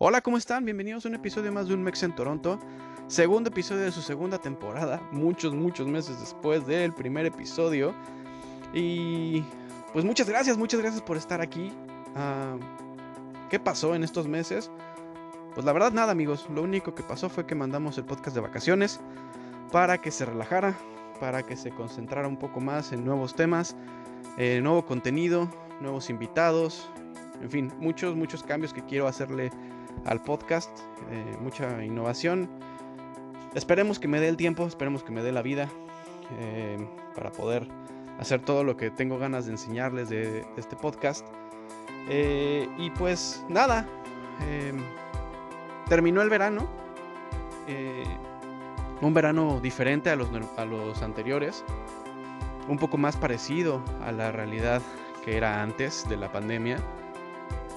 Hola, ¿cómo están? Bienvenidos a un episodio más de Un Mex en Toronto. Segundo episodio de su segunda temporada, muchos, muchos meses después del primer episodio. Y pues muchas gracias, muchas gracias por estar aquí. Ah, ¿Qué pasó en estos meses? Pues la verdad nada amigos, lo único que pasó fue que mandamos el podcast de vacaciones para que se relajara, para que se concentrara un poco más en nuevos temas, eh, nuevo contenido, nuevos invitados, en fin, muchos, muchos cambios que quiero hacerle al podcast, eh, mucha innovación. Esperemos que me dé el tiempo, esperemos que me dé la vida eh, para poder hacer todo lo que tengo ganas de enseñarles de, este podcast. Eh, y pues nada, terminó el verano. un verano diferente a los, a los anteriores. Un poco más parecido a la realidad que era antes de la pandemia.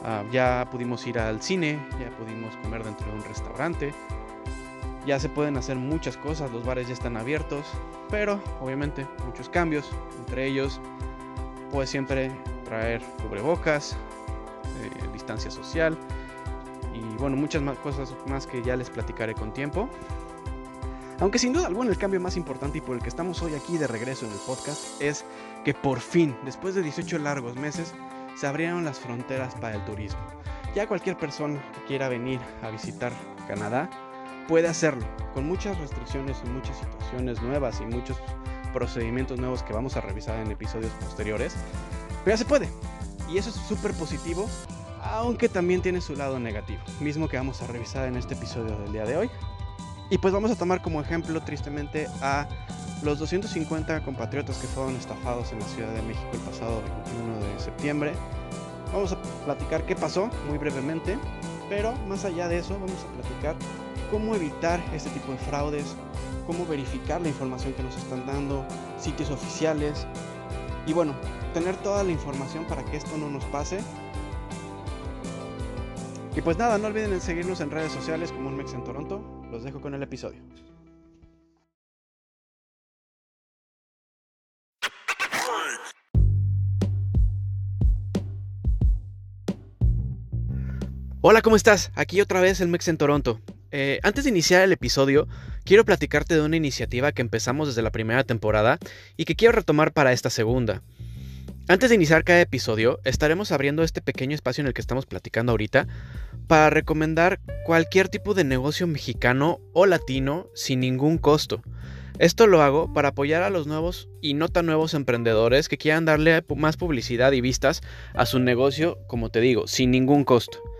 Ah, ya pudimos ir al cine, ya pudimos comer dentro de un restaurante, ya se pueden hacer muchas cosas, los bares ya están abiertos, pero obviamente muchos cambios, entre ellos pues siempre traer cubrebocas, eh, distancia social y bueno, muchas más cosas más que ya les platicaré con tiempo. Aunque sin duda alguna el cambio más importante y por el que estamos hoy aquí de regreso en el podcast es que por fin, después de 18 largos meses, se abrieron las fronteras para el turismo. Ya cualquier persona que quiera venir a visitar Canadá puede hacerlo, con muchas restricciones y muchas situaciones nuevas y muchos procedimientos nuevos que vamos a revisar en episodios posteriores. Pero ya se puede. Y eso es súper positivo, aunque también tiene su lado negativo, mismo que vamos a revisar en este episodio del día de hoy. Y pues vamos a tomar como ejemplo tristemente a los 250 compatriotas que fueron estafados en la Ciudad de México el pasado 21 de septiembre. Vamos a platicar qué pasó muy brevemente, pero más allá de eso vamos a platicar cómo evitar este tipo de fraudes, cómo verificar la información que nos están dando, sitios oficiales y bueno, tener toda la información para que esto no nos pase. Y pues nada, no olviden seguirnos en redes sociales como un Mex en Toronto. Los dejo con el episodio. Hola, ¿cómo estás? Aquí otra vez el Mex en Toronto. Eh, antes de iniciar el episodio, quiero platicarte de una iniciativa que empezamos desde la primera temporada y que quiero retomar para esta segunda. Antes de iniciar cada episodio, estaremos abriendo este pequeño espacio en el que estamos platicando ahorita para recomendar cualquier tipo de negocio mexicano o latino sin ningún costo. Esto lo hago para apoyar a los nuevos y no tan nuevos emprendedores que quieran darle más publicidad y vistas a su negocio, como te digo, sin ningún costo.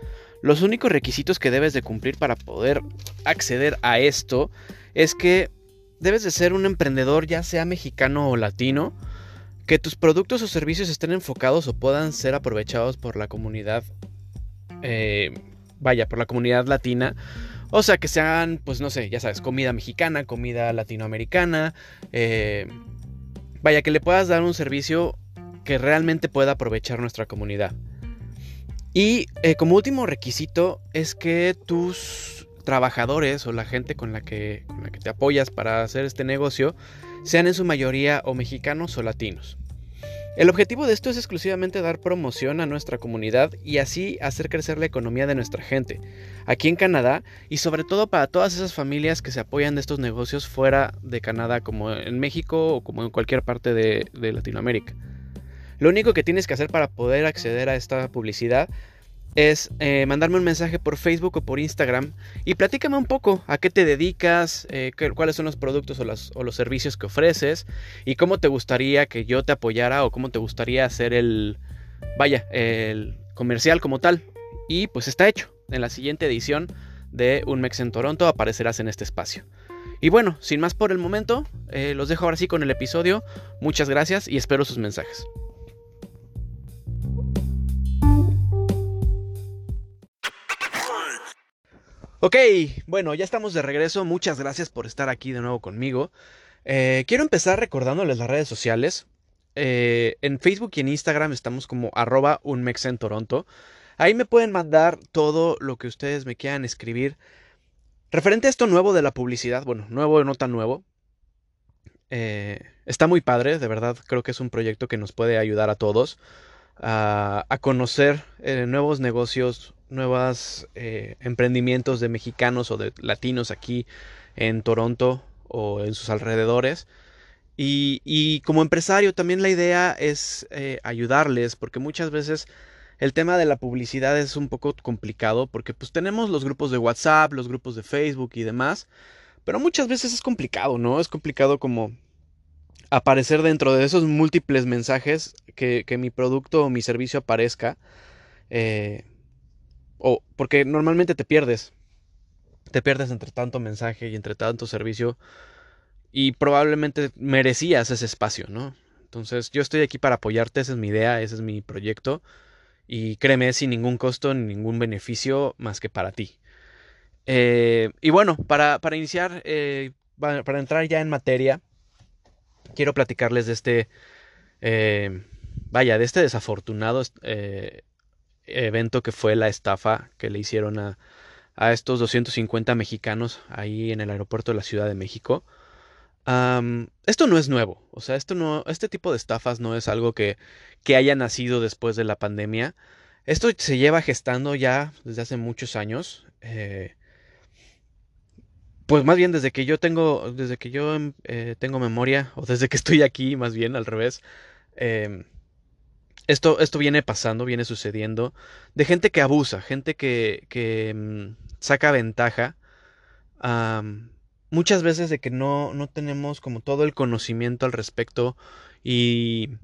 Los únicos requisitos que debes de cumplir para poder acceder a esto es que debes de ser un emprendedor ya sea mexicano o latino, que tus productos o servicios estén enfocados o puedan ser aprovechados por la comunidad, eh, vaya, por la comunidad latina. O sea, que sean, pues no sé, ya sabes, comida mexicana, comida latinoamericana. Eh, vaya, que le puedas dar un servicio que realmente pueda aprovechar nuestra comunidad. Y eh, como último requisito es que tus trabajadores o la gente con la, que, con la que te apoyas para hacer este negocio sean en su mayoría o mexicanos o latinos. El objetivo de esto es exclusivamente dar promoción a nuestra comunidad y así hacer crecer la economía de nuestra gente, aquí en Canadá y sobre todo para todas esas familias que se apoyan de estos negocios fuera de Canadá, como en México o como en cualquier parte de, de Latinoamérica. Lo único que tienes que hacer para poder acceder a esta publicidad es eh, mandarme un mensaje por Facebook o por Instagram y platícame un poco a qué te dedicas, eh, cuáles son los productos o, los servicios que ofreces y cómo te gustaría que yo te apoyara o cómo te gustaría hacer el, vaya, el comercial como tal. Y pues está hecho. En la siguiente edición de Un Mex en Toronto aparecerás en este espacio. Y bueno, sin más por el momento, eh, los dejo ahora sí con el episodio. Muchas gracias y espero sus mensajes. Ok, bueno, ya estamos de regreso. Muchas gracias por estar aquí de nuevo conmigo. Eh, quiero empezar recordándoles las redes sociales. Eh, en Facebook y en Instagram estamos como arroba. Ahí me pueden mandar todo lo que ustedes me quieran escribir. Referente a esto nuevo de la publicidad, bueno, nuevo no tan nuevo. Eh, está muy padre, de verdad, creo que es un proyecto que nos puede ayudar a todos. A, conocer eh, nuevos negocios, nuevos eh, emprendimientos de mexicanos o de latinos aquí en Toronto o en sus alrededores. Y, como empresario también la idea es eh, ayudarles porque muchas veces el tema de la publicidad es un poco complicado porque pues tenemos los grupos de WhatsApp, los grupos de Facebook y demás, pero muchas veces es complicado, ¿no? Es complicado como aparecer dentro de esos múltiples mensajes que, mi producto o mi servicio aparezca. Eh, o porque normalmente te pierdes. Te pierdes entre tanto mensaje y entre tanto servicio. Y probablemente merecías ese espacio, ¿no? Entonces yo estoy aquí para apoyarte, esa es mi idea, ese es mi proyecto. Y créeme, sin ningún costo ni ningún beneficio más que para ti. Eh, y bueno, para, iniciar, eh, para entrar ya en materia, quiero platicarles de este, eh, vaya, de este desafortunado evento que fue la estafa que le hicieron a, a, estos 250 mexicanos ahí en el aeropuerto de la Ciudad de México. esto no es nuevo, o sea, esto no, este tipo de estafas no es algo que, que haya nacido después de la pandemia. Esto se lleva gestando ya desde hace muchos años. Eh, pues más bien desde que yo tengo, desde que yo em, eh, tengo memoria, o desde que estoy aquí, más bien al revés, em, esto, esto viene pasando, viene sucediendo, de gente que abusa, gente que, que em, saca ventaja, muchas veces de que no, no tenemos como todo el conocimiento al respecto y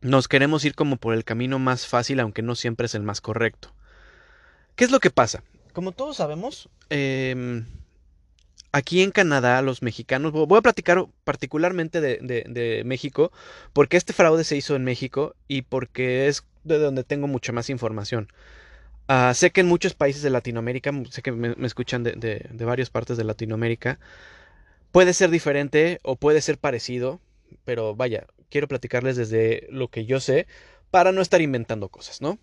nos queremos ir como por el camino más fácil, aunque no siempre es el más correcto. ¿Qué es lo que pasa? Como todos sabemos, aquí en Canadá, los mexicanos, voy a platicar particularmente de, México, porque este fraude se hizo en México y porque es de donde tengo mucha más información. Ah, sé que en muchos países de Latinoamérica, sé que me, escuchan de, de, varias partes de Latinoamérica, puede ser diferente o puede ser parecido, pero vaya, quiero platicarles desde lo que yo sé para no estar inventando cosas, ¿no?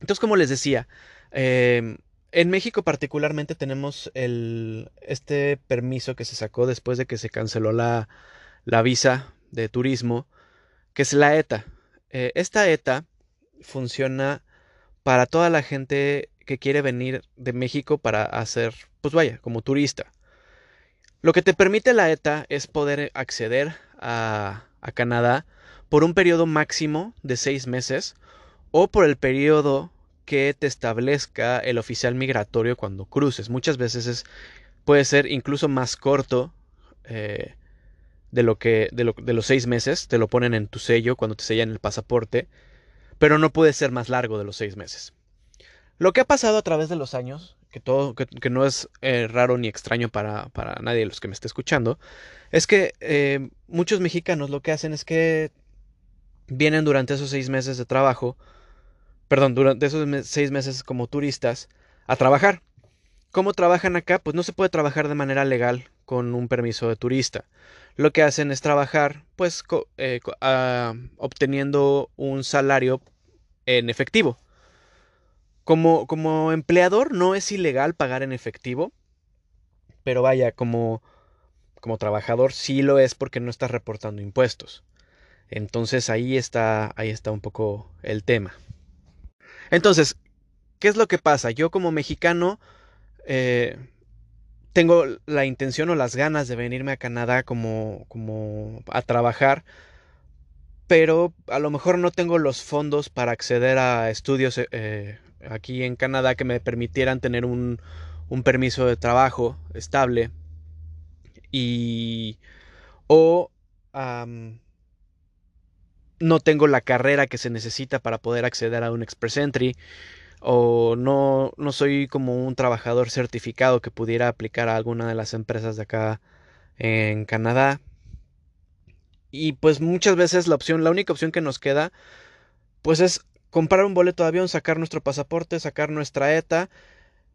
Entonces, como les decía, eh, en México particularmente tenemos el, este permiso que se sacó después de que se canceló la, la visa de turismo, que es la ETA. Eh, esta ETA funciona para toda la gente que quiere venir de México para hacer, pues vaya, como turista. Lo que te permite la ETA es poder acceder a, a Canadá por un periodo máximo de seis meses o por el periodo que te establezca el oficial migratorio cuando cruces. Muchas veces es, puede ser incluso más corto eh, de lo que de, de, los seis meses. Te lo ponen en tu sello cuando te sellan el pasaporte, pero no puede ser más largo de los seis meses. Lo que ha pasado a través de los años, que, todo, que, no es eh, raro ni extraño para, para, nadie de los que me esté escuchando, es que eh, muchos mexicanos lo que hacen es que vienen durante esos seis meses de trabajo perdón, durante esos seis meses como turistas a trabajar. ¿Cómo trabajan acá? Pues no se puede trabajar de manera legal con un permiso de turista. Lo que hacen es trabajar, pues, eh, ah, obteniendo un salario en efectivo. Como, como empleador no es ilegal pagar en efectivo, pero vaya, como, como trabajador sí lo es porque no estás reportando impuestos. Entonces ahí está, ahí está un poco el tema. Entonces, ¿qué es lo que pasa? Yo como mexicano eh, tengo la intención o las ganas de venirme a Canadá como, como a trabajar, pero a lo mejor no tengo los fondos para acceder a estudios eh, aquí en Canadá que me permitieran tener un, un permiso de trabajo estable y o no tengo la carrera que se necesita para poder acceder a un Express Entry o no, no soy como un trabajador certificado que pudiera aplicar a alguna de las empresas de acá en Canadá. Y pues muchas veces la opción, la única opción que nos queda, pues es comprar un boleto de avión, sacar nuestro pasaporte, sacar nuestra ETA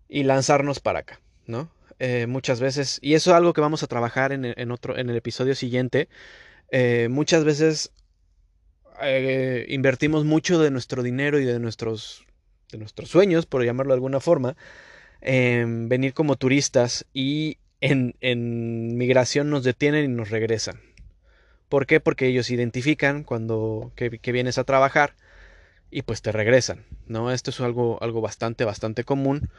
y lanzarnos para acá, ¿no? Eh, muchas veces, y eso es algo que vamos a trabajar en, otro, en el episodio siguiente. Eh, muchas veces eh, invertimos mucho de nuestro dinero y de nuestros, de nuestros sueños, por llamarlo de alguna forma, en venir como turistas y en, en migración nos detienen y nos regresan. ¿Por qué? Porque ellos identifican cuando que, vienes a trabajar y pues te regresan, ¿no? Esto es algo, algo bastante, bastante común.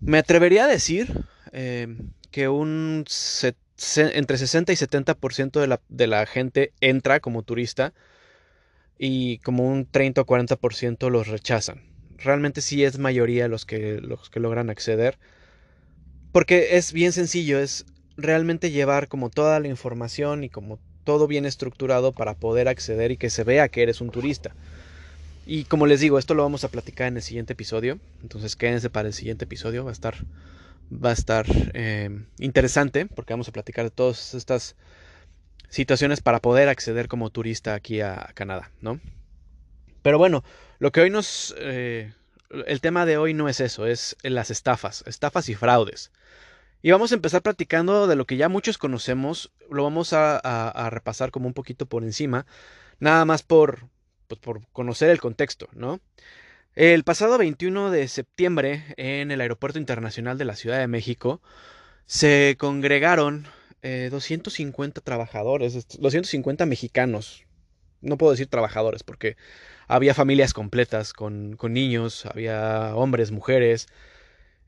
Me atrevería a decir eh, que un entre 60 y 70% de la, de la gente entra como turista y como un 30 o 40% los rechazan. Realmente sí es mayoría los que, los que logran acceder. Porque es bien sencillo, es realmente llevar como toda la información y como todo bien estructurado para poder acceder y que se vea que eres un turista. Y como les digo, esto lo vamos a platicar en el siguiente episodio. Entonces quédense para el siguiente episodio. Va a estar, va a estar eh, interesante porque vamos a platicar de todas estas situaciones para poder acceder como turista aquí a, Canadá, ¿no? Pero bueno, lo que hoy nos... Eh, el tema de hoy no es eso, es las estafas, estafas y fraudes. Y vamos a empezar platicando de lo que ya muchos conocemos, lo vamos a, a repasar como un poquito por encima, nada más por, pues, por conocer el contexto, ¿no? El pasado 21 de septiembre, en el Aeropuerto Internacional de la Ciudad de México, se congregaron 250 eh, trabajadores, 250 mexicanos. No puedo decir trabajadores porque había familias completas con, niños, había hombres, mujeres,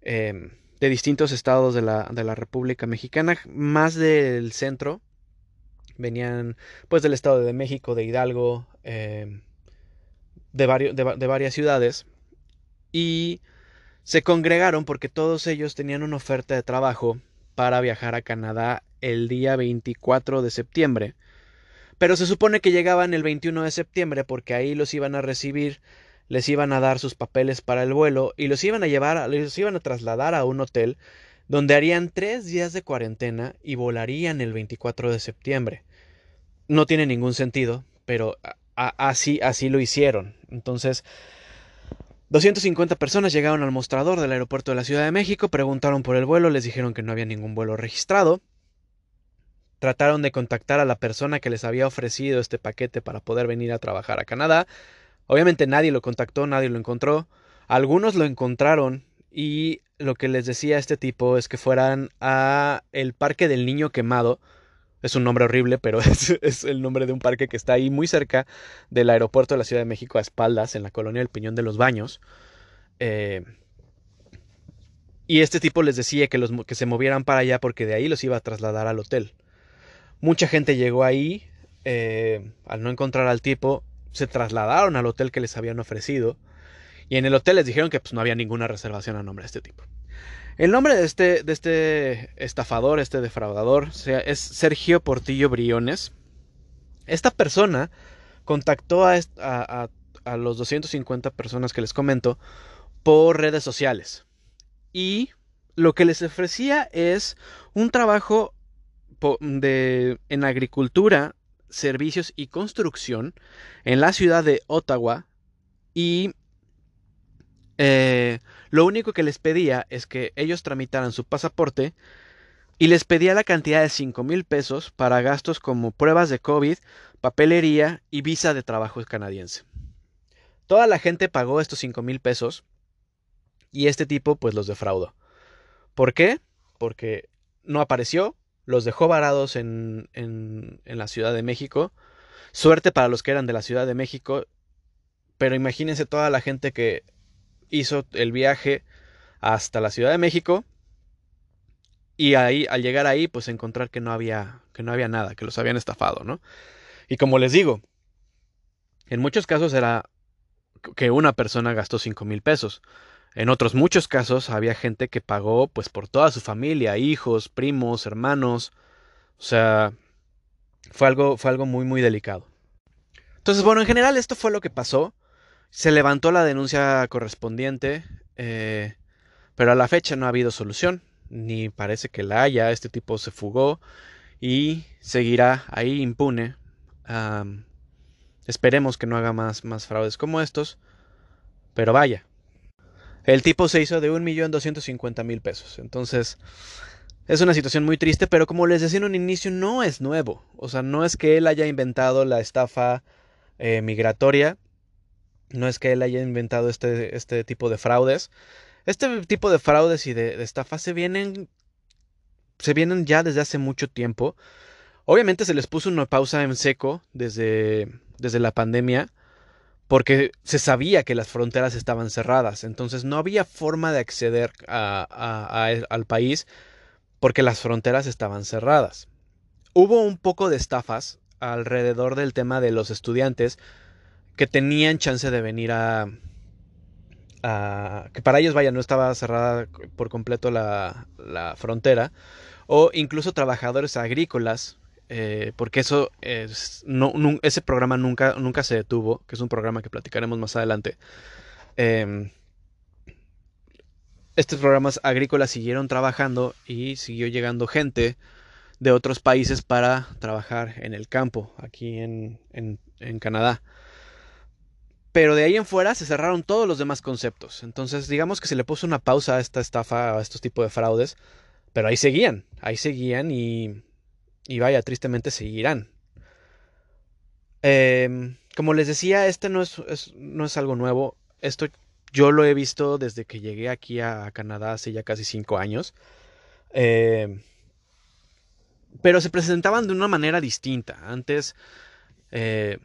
em, de distintos estados de la, de la República Mexicana, más del centro. Venían pues del Estado de México, de Hidalgo, em, de, de, varias ciudades y se congregaron porque todos ellos tenían una oferta de trabajo para viajar a Canadá el día 24 de septiembre. Pero se supone que llegaban el 21 de septiembre porque ahí los iban a recibir, les iban a dar sus papeles para el vuelo y los iban a llevar, los iban a trasladar a un hotel donde harían tres días de cuarentena y volarían el 24 de septiembre. No tiene ningún sentido, pero así, así lo hicieron. Entonces, 250 personas llegaron al mostrador del aeropuerto de la Ciudad de México, preguntaron por el vuelo, les dijeron que no había ningún vuelo registrado. Trataron de contactar a la persona que les había ofrecido este paquete para poder venir a trabajar a Canadá. Obviamente nadie lo contactó, nadie lo encontró. Algunos lo encontraron y lo que les decía este tipo es que fueran a el Parque del Niño Quemado, es un nombre horrible, pero es, el nombre de un parque que está ahí muy cerca del aeropuerto de la Ciudad de México a espaldas, en la colonia del Piñón de los Baños. Eh, y este tipo les decía que, los, que se movieran para allá porque de ahí los iba a trasladar al hotel. Mucha gente llegó ahí, eh, al no encontrar al tipo, se trasladaron al hotel que les habían ofrecido. Y en el hotel les dijeron que pues, no había ninguna reservación a nombre de este tipo. El nombre de este, de este estafador, este defraudador, es Sergio Portillo Briones. Esta persona contactó a, a, a, los 250 personas que les comento por redes sociales. Y lo que les ofrecía es un trabajo de, en agricultura, servicios y construcción en la ciudad de Ottawa y eh, lo único que les pedía es que ellos tramitaran su pasaporte y les pedía la cantidad de 5 mil pesos para gastos como pruebas de COVID, papelería y visa de trabajo canadiense. Toda la gente pagó estos 5 mil pesos y este tipo pues los defraudó. ¿Por qué? Porque no apareció, los dejó varados en, en, la Ciudad de México. Suerte para los que eran de la Ciudad de México, pero imagínense toda la gente que hizo el viaje hasta la Ciudad de México y ahí al llegar ahí pues encontrar que no había que no había nada, que los habían estafado, ¿no? Y como les digo, en muchos casos era que una persona gastó cinco mil pesos. En otros muchos casos había gente que pagó pues por toda su familia, hijos, primos, hermanos. O sea, fue algo, fue algo muy muy delicado. Entonces, bueno, en general esto fue lo que pasó. Se levantó la denuncia correspondiente, eh, pero a la fecha no ha habido solución, ni parece que la haya. Este tipo se fugó y seguirá ahí impune. esperemos que no haga más, más fraudes como estos, pero vaya. El tipo se hizo de 1.250.000 pesos. Entonces, es una situación muy triste, pero como les decía en un inicio, no es nuevo. O sea, no es que él haya inventado la estafa eh, migratoria. No es que él haya inventado este, este tipo de fraudes. Este tipo de fraudes y de, estafas se vienen, se vienen ya desde hace mucho tiempo. Obviamente se les puso una pausa en seco desde, desde la pandemia porque se sabía que las fronteras estaban cerradas, entonces no había forma de acceder al país porque las fronteras estaban cerradas. Hubo un poco de estafas alrededor del tema de los estudiantes que tenían chance de venir a, que para ellos, vaya, no estaba cerrada por completo la, frontera, o incluso trabajadores agrícolas, eh, porque eso ese programa nunca, nunca se detuvo, que es un programa que platicaremos más adelante. Em, estos programas agrícolas siguieron trabajando y siguió llegando gente de otros países para trabajar en el campo, aquí en, en Canadá. Pero de ahí en fuera se cerraron todos los demás conceptos. Entonces, digamos que se le puso una pausa a esta estafa, a estos tipos de fraudes. Pero ahí seguían, ahí seguían y, y vaya, tristemente seguirán. Em, como les decía, este no es, no es algo nuevo. Esto yo lo he visto desde que llegué aquí a, Canadá hace ya casi cinco años. Em, pero se presentaban de una manera distinta. Antes, eh,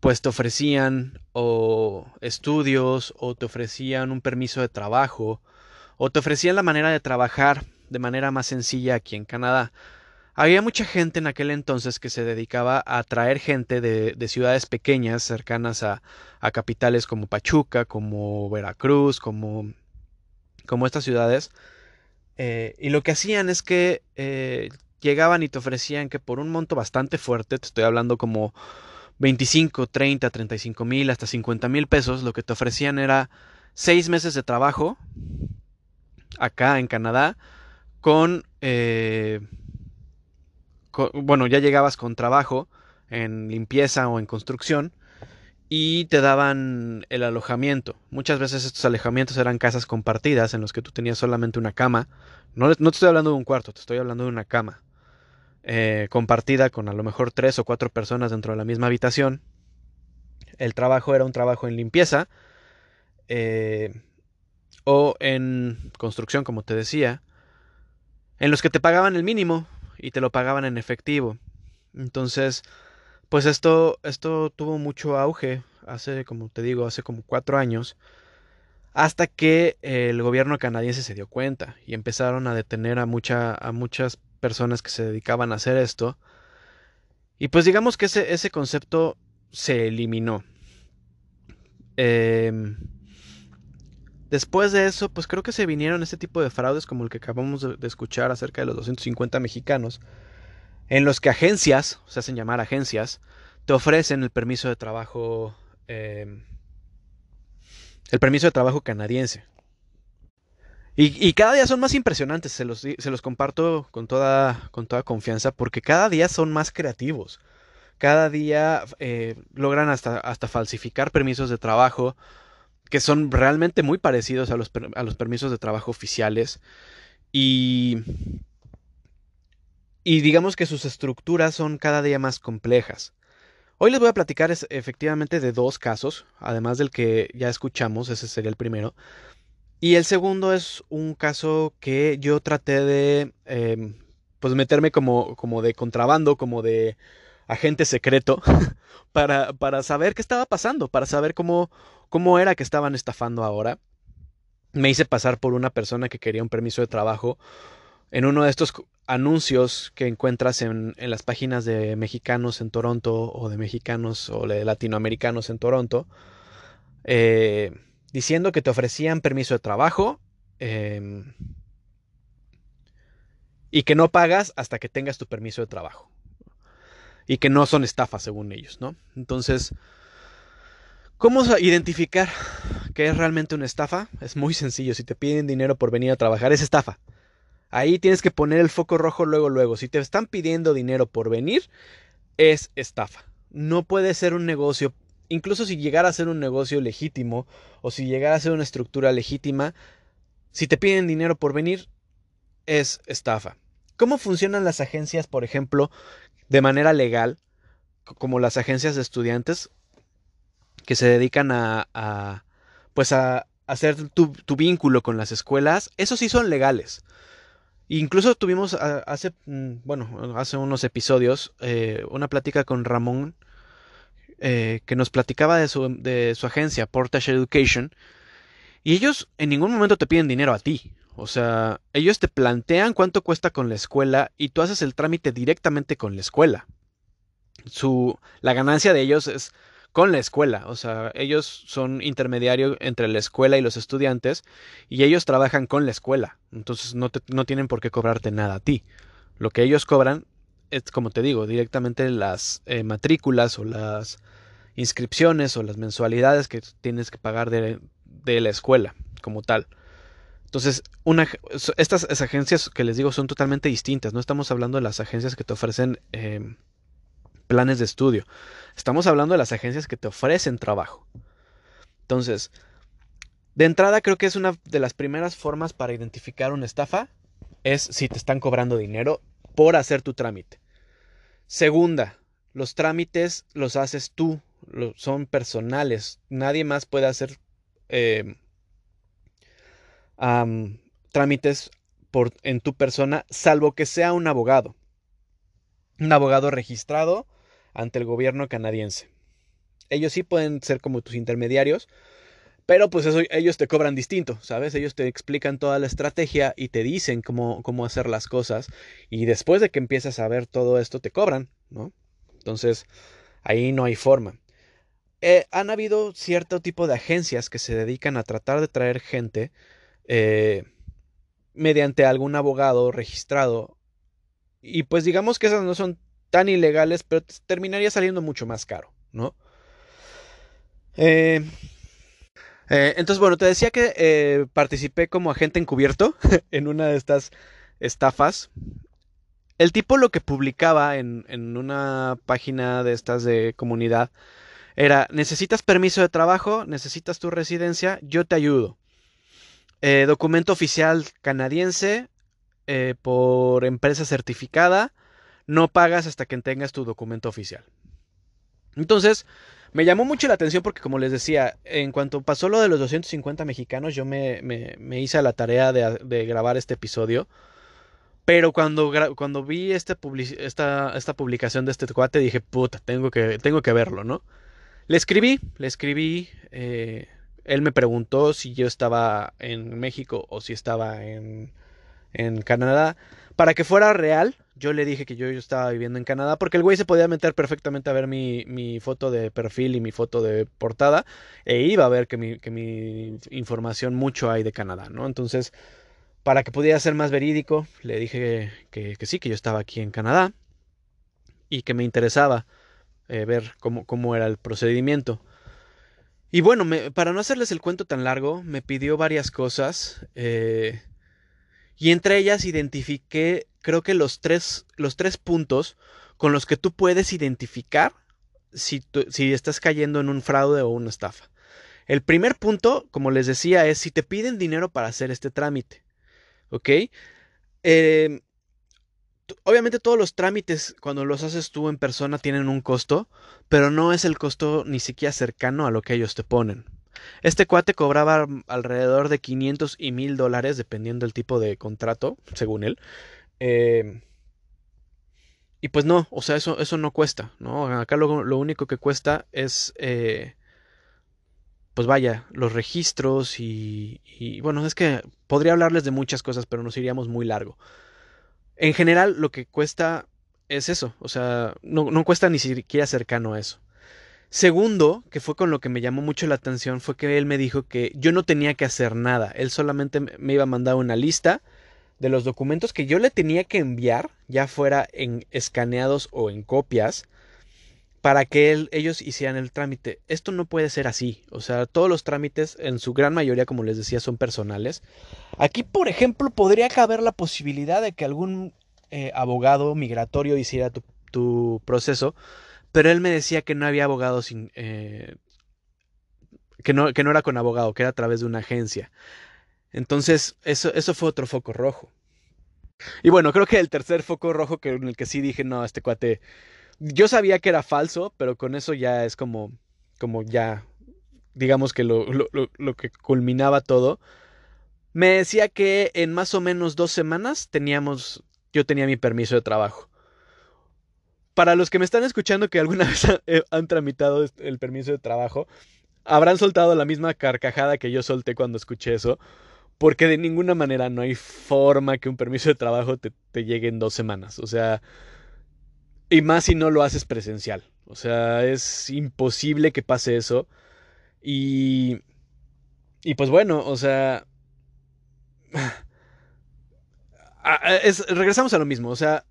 pues te ofrecían o estudios o te ofrecían un permiso de trabajo o te ofrecían la manera de trabajar de manera más sencilla aquí en Canadá. Había mucha gente en aquel entonces que se dedicaba a traer gente de, ciudades pequeñas cercanas a, capitales como Pachuca, como Veracruz, como, como estas ciudades. Eh, y lo que hacían es que eh, llegaban y te ofrecían que por un monto bastante fuerte, te estoy hablando como 25, 30, 35 mil, hasta 50 mil pesos, lo que te ofrecían era seis meses de trabajo acá en Canadá con, eh, bueno, ya llegabas con trabajo en limpieza o en construcción y te daban el alojamiento. Muchas veces estos alojamientos eran casas compartidas en los que tú tenías solamente una cama. No, no te estoy hablando de un cuarto, te estoy hablando de una cama. Eh, compartida con a lo mejor tres o cuatro personas dentro de la misma habitación. El trabajo era un trabajo en limpieza eh, o en construcción, como te decía, en los que te pagaban el mínimo y te lo pagaban en efectivo. Entonces, pues esto, esto tuvo mucho auge hace, como te digo, hace como cuatro años, hasta que el gobierno canadiense se dio cuenta y empezaron a detener a, mucha, a muchas personas que se dedicaban a hacer esto. Y pues digamos que ese, ese concepto se eliminó. Em, después de eso, pues creo que se vinieron este tipo de fraudes como el que acabamos de, escuchar acerca de los 250 mexicanos, en los que agencias, se hacen llamar agencias, te ofrecen el permiso de trabajo, em, el permiso de trabajo canadiense. Y, cada día son más impresionantes, se los, se los comparto con toda, con toda confianza, porque cada día son más creativos. Cada día eh, logran hasta, hasta falsificar permisos de trabajo que son realmente muy parecidos a los, a los permisos de trabajo oficiales. Y, y digamos que sus estructuras son cada día más complejas. Hoy les voy a platicar efectivamente de dos casos, además del que ya escuchamos, ese sería el primero, y el segundo es un caso que yo traté de em, pues meterme como, como de contrabando, como de agente secreto, para, para saber qué estaba pasando, para saber cómo, cómo era que estaban estafando ahora. Me hice pasar por una persona que quería un permiso de trabajo en uno de estos anuncios que encuentras en, en las páginas de mexicanos en Toronto o de mexicanos o de latinoamericanos en Toronto. Eh, diciendo que te ofrecían permiso de trabajo em, y que no pagas hasta que tengas tu permiso de trabajo. Y que no son estafas según ellos, ¿no? Entonces, ¿cómo identificar que es realmente una estafa? Es muy sencillo. Si te piden dinero por venir a trabajar, es estafa. Ahí tienes que poner el foco rojo luego, luego. Si te están pidiendo dinero por venir, es estafa. No puede ser un negocio incluso si llegara a ser un negocio legítimo o si llegara a ser una estructura legítima, si te piden dinero por venir, es estafa. ¿Cómo funcionan las agencias, por ejemplo, de manera legal, como las agencias de estudiantes que se dedican a, pues a hacer tu, vínculo con las escuelas? Esos sí son legales. Incluso tuvimos hace, mm, bueno, hace unos episodios eh, una plática con Ramón eh, que nos platicaba de su, de su agencia, Portage Education, y ellos en ningún momento te piden dinero a ti. O sea, ellos te plantean cuánto cuesta con la escuela y tú haces el trámite directamente con la escuela. Su, la ganancia de ellos es con la escuela. O sea, ellos son intermediario entre la escuela y los estudiantes y ellos trabajan con la escuela. Entonces no, no tienen por qué cobrarte nada a ti. Lo que ellos cobran es, como te digo, directamente las eh, matrículas o las inscripciones o las mensualidades que tienes que pagar de, de la escuela como tal. Entonces, una, estas agencias que les digo son totalmente distintas. No estamos hablando de las agencias que te ofrecen em, planes de estudio. Estamos hablando de las agencias que te ofrecen trabajo. Entonces, de entrada creo que es una de las primeras formas para identificar una estafa. Es si te están cobrando dinero por hacer tu trámite. Segunda, los trámites los haces tú. son personales. Nadie más puede hacer trámites por, en tu persona, salvo que sea un abogado. Un abogado registrado ante el gobierno canadiense. Ellos sí pueden ser como tus intermediarios, pero pues ellos te cobran distinto, ¿sabes? Ellos te explican toda la estrategia y te dicen cómo, cómo hacer las cosas. Y después de que empiezas a ver todo esto, te cobran, ¿no? Entonces, ahí no hay forma. Eh, han habido cierto tipo de agencias que se dedican a tratar de traer gente eh, mediante algún abogado registrado. Y pues digamos que esas no son tan ilegales, pero terminaría saliendo mucho más caro, ¿no? Eh, eh, entonces, bueno, te decía que participé como agente encubierto en una de estas estafas. El tipo lo que publicaba en, en una página de estas de comunidad era, necesitas permiso de trabajo, necesitas tu residencia, yo te ayudo. Eh, documento oficial canadiense eh, por empresa certificada. No pagas hasta que tengas tu documento oficial. Entonces, me llamó mucho la atención porque, como les decía, en cuanto pasó lo de los 250 mexicanos, yo me, me, hice a la tarea de, grabar este episodio. Pero cuando, cuando vi este esta, esta, publicación de este cuate, dije, puta, tengo que, tengo que verlo, ¿no? Le escribí, le escribí. Eh, él me preguntó si yo estaba en México o si estaba en, en Canadá. Para que fuera real, yo le dije que yo, estaba viviendo en Canadá, porque el güey se podía meter perfectamente a ver mi, mi, foto de perfil y mi foto de portada, e iba a ver que mi, que mi información mucho hay de Canadá, ¿no? Entonces, para que pudiera ser más verídico, le dije que, que sí, que yo estaba aquí en Canadá y que me interesaba eh, ver cómo, cómo era el procedimiento. Y bueno, para no hacerles el cuento tan largo, me pidió varias cosas. Eh, y entre ellas identifiqué, creo que los tres, los tres puntos con los que tú puedes identificar si, si estás cayendo en un fraude o una estafa. El primer punto, como les decía, es si te piden dinero para hacer este trámite. ¿Ok? Eh, obviamente todos los trámites cuando los haces tú en persona tienen un costo, pero no es el costo ni siquiera cercano a lo que ellos te ponen. Este cuate cobraba alrededor de 500 y 1000 dólares dependiendo del tipo de contrato, según él. Eh, y pues no, o sea, eso, eso no cuesta, ¿no? Acá lo, lo único que cuesta es, eh, pues vaya, los registros y, y, bueno, es que podría hablarles de muchas cosas, pero nos iríamos muy largo. En general, lo que cuesta es eso, o sea, no, cuesta ni siquiera cercano a eso. Segundo, que fue con lo que me llamó mucho la atención, fue que él me dijo que yo no tenía que hacer nada, él solamente me iba a mandar una lista de los documentos que yo le tenía que enviar, ya fuera en escaneados o en copias, para que ellos hicieran el trámite. Esto no puede ser así. O sea, todos los trámites, en su gran mayoría, como les decía, son personales. Aquí, por ejemplo, podría caber la posibilidad de que algún eh, abogado migratorio hiciera tu, proceso, pero él me decía que no había abogado sin... Eh, que, no, que no era con abogado, que era a través de una agencia. Entonces, eso, eso fue otro foco rojo. Y bueno, creo que el tercer foco rojo que, en el que sí dije, no, este cuate yo sabía que era falso, pero con eso ya es como, como ya, digamos que lo, lo, que culminaba todo. Me decía que en más o menos dos semanas teníamos, yo tenía mi permiso de trabajo. para los que me están escuchando que alguna vez eh, han tramitado el permiso de trabajo, habrán soltado la misma carcajada que yo solté cuando escuché eso. Porque de ninguna manera no hay forma que un permiso de trabajo te, te llegue en dos semanas. O sea, y más si no lo haces presencial. O sea, es imposible que pase eso. Y. Y pues bueno, o sea. regresamos a lo mismo. O sea,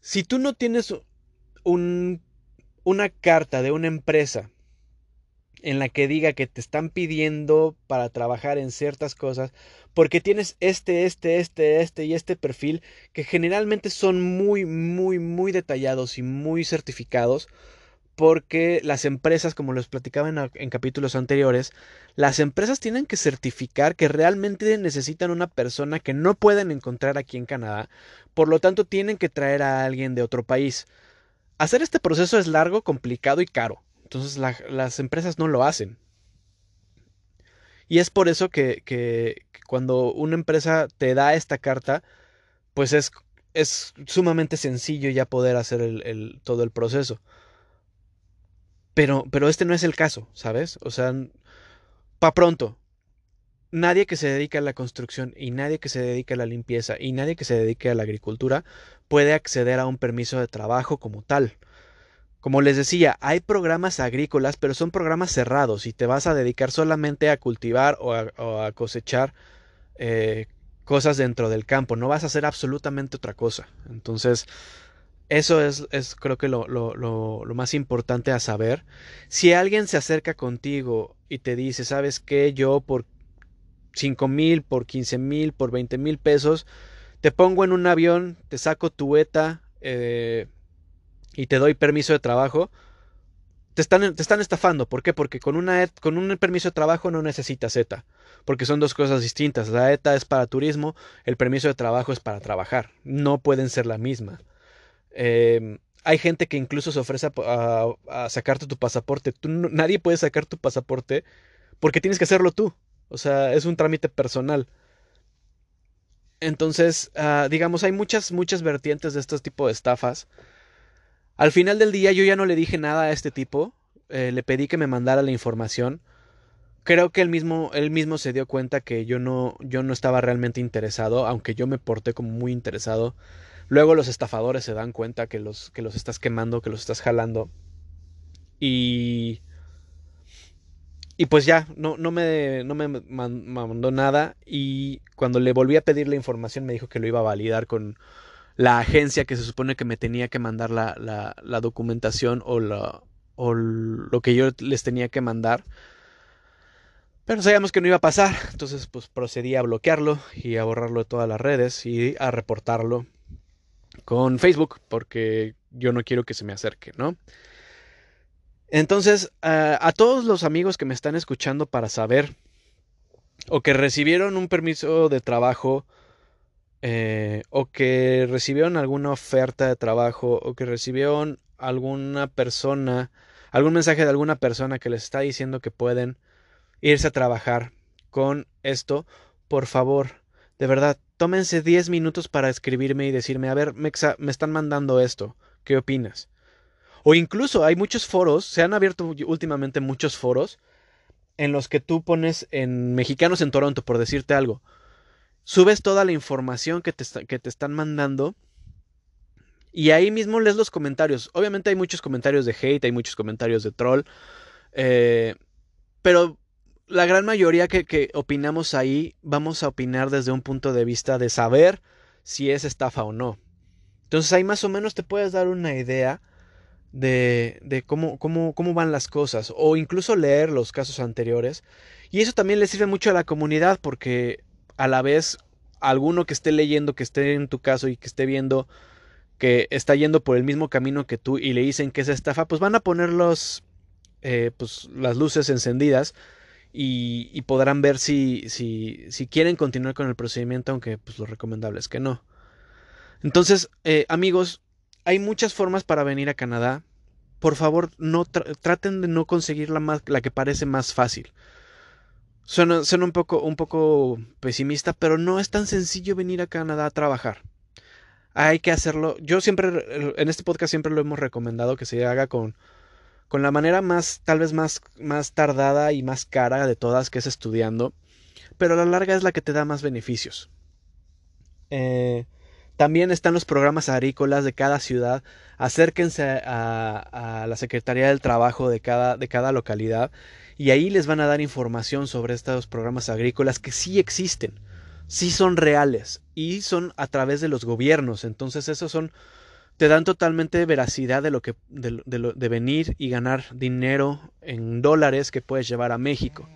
si tú no tienes un, una carta de una empresa en la que diga que te están pidiendo para trabajar en ciertas cosas, porque tienes este, este, este, este y este perfil que generalmente son muy, muy, muy detallados y muy certificados, porque las empresas, como les platicaba en, en, capítulos anteriores, las empresas tienen que certificar que realmente necesitan una persona que no pueden encontrar aquí en Canadá, por lo tanto tienen que traer a alguien de otro país. Hacer este proceso es largo, complicado y caro. Entonces las empresas no lo hacen. Y es por eso que, cuando una empresa te da esta carta, pues es, es sumamente sencillo ya poder hacer todo el proceso. Pero, pero este no es el caso, ¿sabes? O sea, pa' pronto. Nadie que se dedique a la construcción y nadie que se dedique a la limpieza y nadie que se dedique a la agricultura puede acceder a un permiso de trabajo como tal. Como les decía, hay programas agrícolas, pero son programas cerrados y te vas a dedicar solamente a cultivar o a, cosechar eh, cosas dentro del campo. No vas a hacer absolutamente otra cosa. Entonces, eso es, es creo que lo, más importante a saber. Si alguien se acerca contigo y te dice, ¿sabes qué? Yo por 5 mil, por 15 mil, por 20 mil pesos, te pongo en un avión, te saco tu ETA, eh, y te doy permiso de trabajo, te están, te están estafando. ¿Por qué? Porque con, una, con un permiso de trabajo no necesitas ETA, porque son dos cosas distintas. La ETA es para turismo, el permiso de trabajo es para trabajar. No pueden ser la misma. Em, hay gente que incluso se ofrece a, sacarte tu pasaporte. Tú, nadie puede sacar tu pasaporte porque tienes que hacerlo tú. O sea, es un trámite personal. Entonces, ah, digamos, hay muchas, muchas vertientes de este tipo de estafas. Al final del día yo ya no le dije nada a este tipo, eh, le pedí que me mandara la información. Creo que él mismo, él mismo se dio cuenta que yo no, yo no estaba realmente interesado, aunque yo me porté como muy interesado. Luego los estafadores se dan cuenta que los, que los estás quemando, que los estás jalando. Y... Y pues ya, no, no, me, no me mandó nada. Y cuando le volví a pedir la información me dijo que lo iba a validar con, la agencia que se supone que me tenía que mandar la, la, documentación o, la, o lo que yo les tenía que mandar. Pero sabíamos que no iba a pasar, entonces pues procedí a bloquearlo y a borrarlo de todas las redes y a reportarlo con Facebook porque yo no quiero que se me acerque, ¿no? Entonces, a todos los amigos que me están escuchando para saber o que recibieron un permiso de trabajo eh, o que recibieron alguna oferta de trabajo o que recibieron alguna persona, algún mensaje de alguna persona que les está diciendo que pueden irse a trabajar con esto, por favor, de verdad, tómense 10 minutos para escribirme y decirme, a ver, Mexa, me están mandando esto, ¿qué opinas? O incluso hay muchos foros, se han abierto últimamente muchos foros en los que tú pones en mexicanos en Toronto, por decirte algo, subes toda la información que te, que te están mandando y ahí mismo lees los comentarios. Obviamente hay muchos comentarios de hate, hay muchos comentarios de troll, eh, pero la gran mayoría que, que, opinamos ahí vamos a opinar desde un punto de vista de saber si es estafa o no. Entonces ahí más o menos te puedes dar una idea de, de cómo, cómo, cómo van las cosas o incluso leer los casos anteriores. Y eso también le sirve mucho a la comunidad porque a la vez alguno que esté leyendo, que esté en tu caso y que esté viendo que está yendo por el mismo camino que tú y le dicen que es estafa, pues van a poner los, eh, pues, las luces encendidas y, podrán ver si, si, si, quieren continuar con el procedimiento, aunque pues, lo recomendable es que no. Entonces, eh, amigos, hay muchas formas para venir a Canadá. Por favor, no traten de no conseguir la, más, la que parece más fácil. Suena, un, poco, un poco pesimista, pero no es tan sencillo venir a Canadá a trabajar. hay que hacerlo. Yo siempre, en este podcast siempre lo hemos recomendado que se haga con, con la manera más, tal vez más, más tardada y más cara de todas, que es estudiando, pero a la larga es la que te da más beneficios. Eh, también están los programas agrícolas de cada ciudad. Acérquense a, a, la Secretaría del Trabajo de cada, de cada localidad y ahí les van a dar información sobre estos programas agrícolas que sí existen sí son reales y son a través de los gobiernos. Entonces, esos son te dan totalmente veracidad de lo que de, de, venir y ganar dinero en dólares que puedes llevar a México.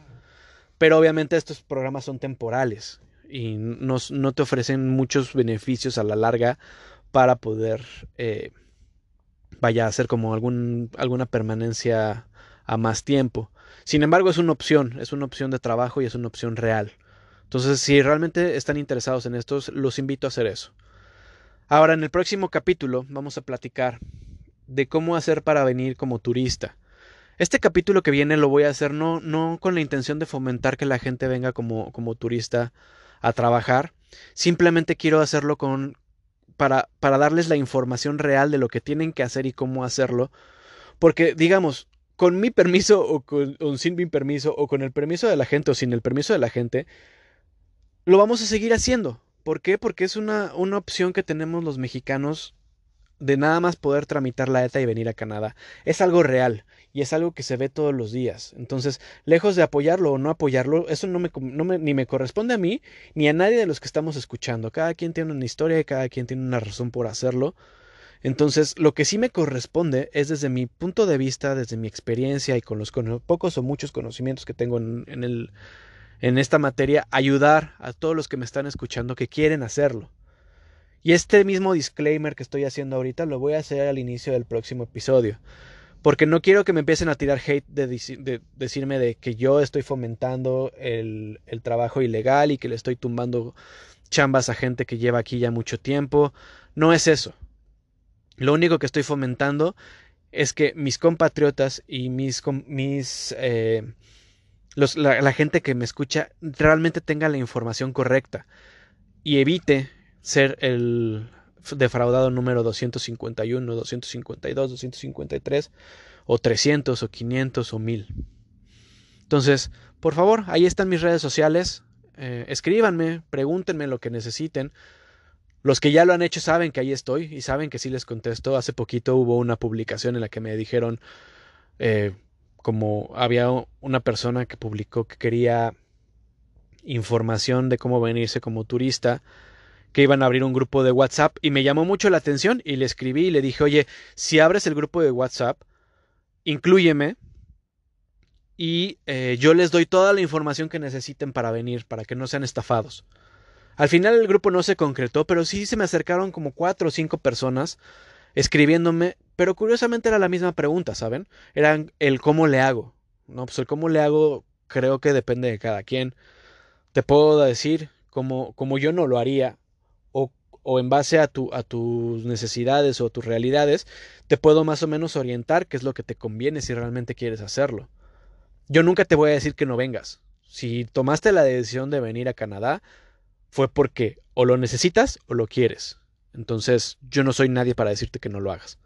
Pero obviamente estos programas son temporales y no, te ofrecen muchos beneficios a la larga para poder eh, vaya a hacer como algún, alguna permanencia a más tiempo. Sin embargo, es una opción, es una opción de trabajo y es una opción real. Entonces, si realmente están interesados en estos, los invito a hacer eso. Ahora, en el próximo capítulo vamos a platicar de cómo hacer para venir como turista. Este capítulo que viene lo voy a hacer no, no con la intención de fomentar que la gente venga como, como turista a trabajar. Simplemente quiero hacerlo con, para, para darles la información real de lo que tienen que hacer y cómo hacerlo. Porque, digamos, con mi permiso o, con, sin mi permiso o con el permiso de la gente o sin el permiso de la gente, lo vamos a seguir haciendo. ¿Por qué? Porque es una, una opción que tenemos los mexicanos de nada más poder tramitar la ETA y venir a Canadá. Es algo real y es algo que se ve todos los días. Entonces, lejos de apoyarlo o no apoyarlo, eso no me, no me, ni me corresponde a mí ni a nadie de los que estamos escuchando. Cada quien tiene una historia y cada quien tiene una razón por hacerlo. Entonces, lo que sí me corresponde es desde mi punto de vista, desde mi experiencia y con los pocos o muchos conocimientos que tengo en, en esta materia, ayudar a todos los que me están escuchando que quieren hacerlo. Y este mismo disclaimer que estoy haciendo ahorita lo voy a hacer al inicio del próximo episodio. Porque no quiero que me empiecen a tirar hate de, decirme de que yo estoy fomentando el trabajo ilegal y que le estoy tumbando chambas a gente que lleva aquí ya mucho tiempo. No es eso. Lo único que estoy fomentando es que mis compatriotas y mis, mis eh, la, gente que me escucha realmente tenga la información correcta y evite ser el defraudado número 251, 252, 253 o 300 o 500 o 1000. Entonces, por favor, ahí están mis redes sociales. Eh, escríbanme, pregúntenme lo que necesiten. Los que ya lo han hecho saben que ahí estoy y saben que sí les contesto. Hace poquito hubo una publicación en la que me dijeron eh, como había una persona que publicó que quería información de cómo venirse como turista, que iban a abrir un grupo de WhatsApp y me llamó mucho la atención y le escribí y le dije, oye, si abres el grupo de WhatsApp, inclúyeme y eh, yo les doy toda la información que necesiten para venir, para que no sean estafados. Al final el grupo no se concretó, pero sí se me acercaron como cuatro o cinco personas escribiéndome, pero curiosamente era la misma pregunta, ¿saben? Era el cómo le hago. No, pues el cómo le hago creo que depende de cada quien. Te puedo decir como, como yo no lo haría, o, o en base a, tu, a tus necesidades o tus realidades, te puedo más o menos orientar qué es lo que te conviene si realmente quieres hacerlo. Yo nunca te voy a decir que no vengas. Si tomaste la decisión de venir a Canadá, fue porque o lo necesitas o lo quieres. Entonces, yo no soy nadie para decirte que no lo hagas.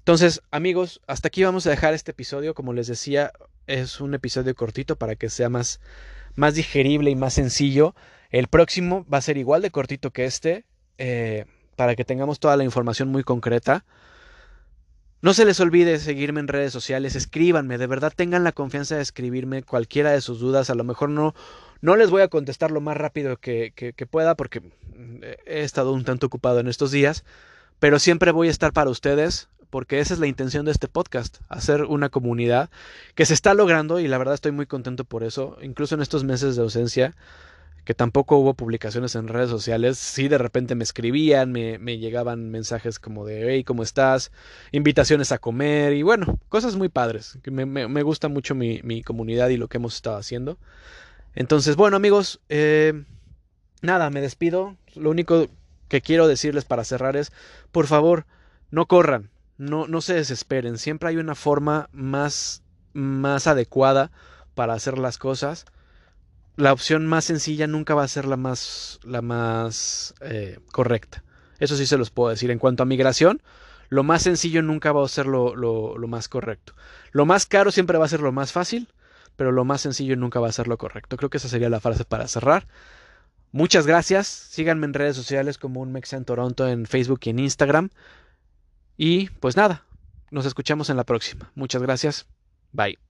Entonces, amigos, hasta aquí vamos a dejar este episodio. Como les decía, es un episodio cortito para que sea más, más digerible y más sencillo. El próximo va a ser igual de cortito que este, eh, para que tengamos toda la información muy concreta. No se les olvide seguirme en redes sociales, escríbanme, de verdad tengan la confianza de escribirme cualquiera de sus dudas, a lo mejor no, no les voy a contestar lo más rápido que, que, pueda porque mm, he estado un tanto ocupado en estos días, pero siempre voy a estar para ustedes porque esa es la intención de este podcast, hacer una comunidad que se está logrando y la verdad estoy muy contento por eso, incluso en estos meses de ausencia que tampoco hubo publicaciones en redes sociales, sí de repente me escribían, me, me llegaban mensajes como de, hey, ¿cómo estás? Invitaciones a comer y bueno, cosas muy padres, me, me, me gusta mucho mi, mi comunidad y lo que hemos estado haciendo. Entonces, bueno amigos, eh, nada, me despido. Lo único que quiero decirles para cerrar es, por favor, no corran, no, no se desesperen. Siempre hay una forma más, más adecuada para hacer las cosas. La opción más sencilla nunca va a ser la más, la más eh, correcta. Eso sí se los puedo decir. En cuanto a migración, lo más sencillo nunca va a ser lo, lo, más correcto. Lo más caro siempre va a ser lo más fácil, pero lo más sencillo nunca va a ser lo correcto. Creo que esa sería la frase para cerrar. Muchas gracias. Síganme en redes sociales como un Mexa en Toronto en Facebook y en Instagram. Y pues nada, nos escuchamos en la próxima. Muchas gracias. Bye.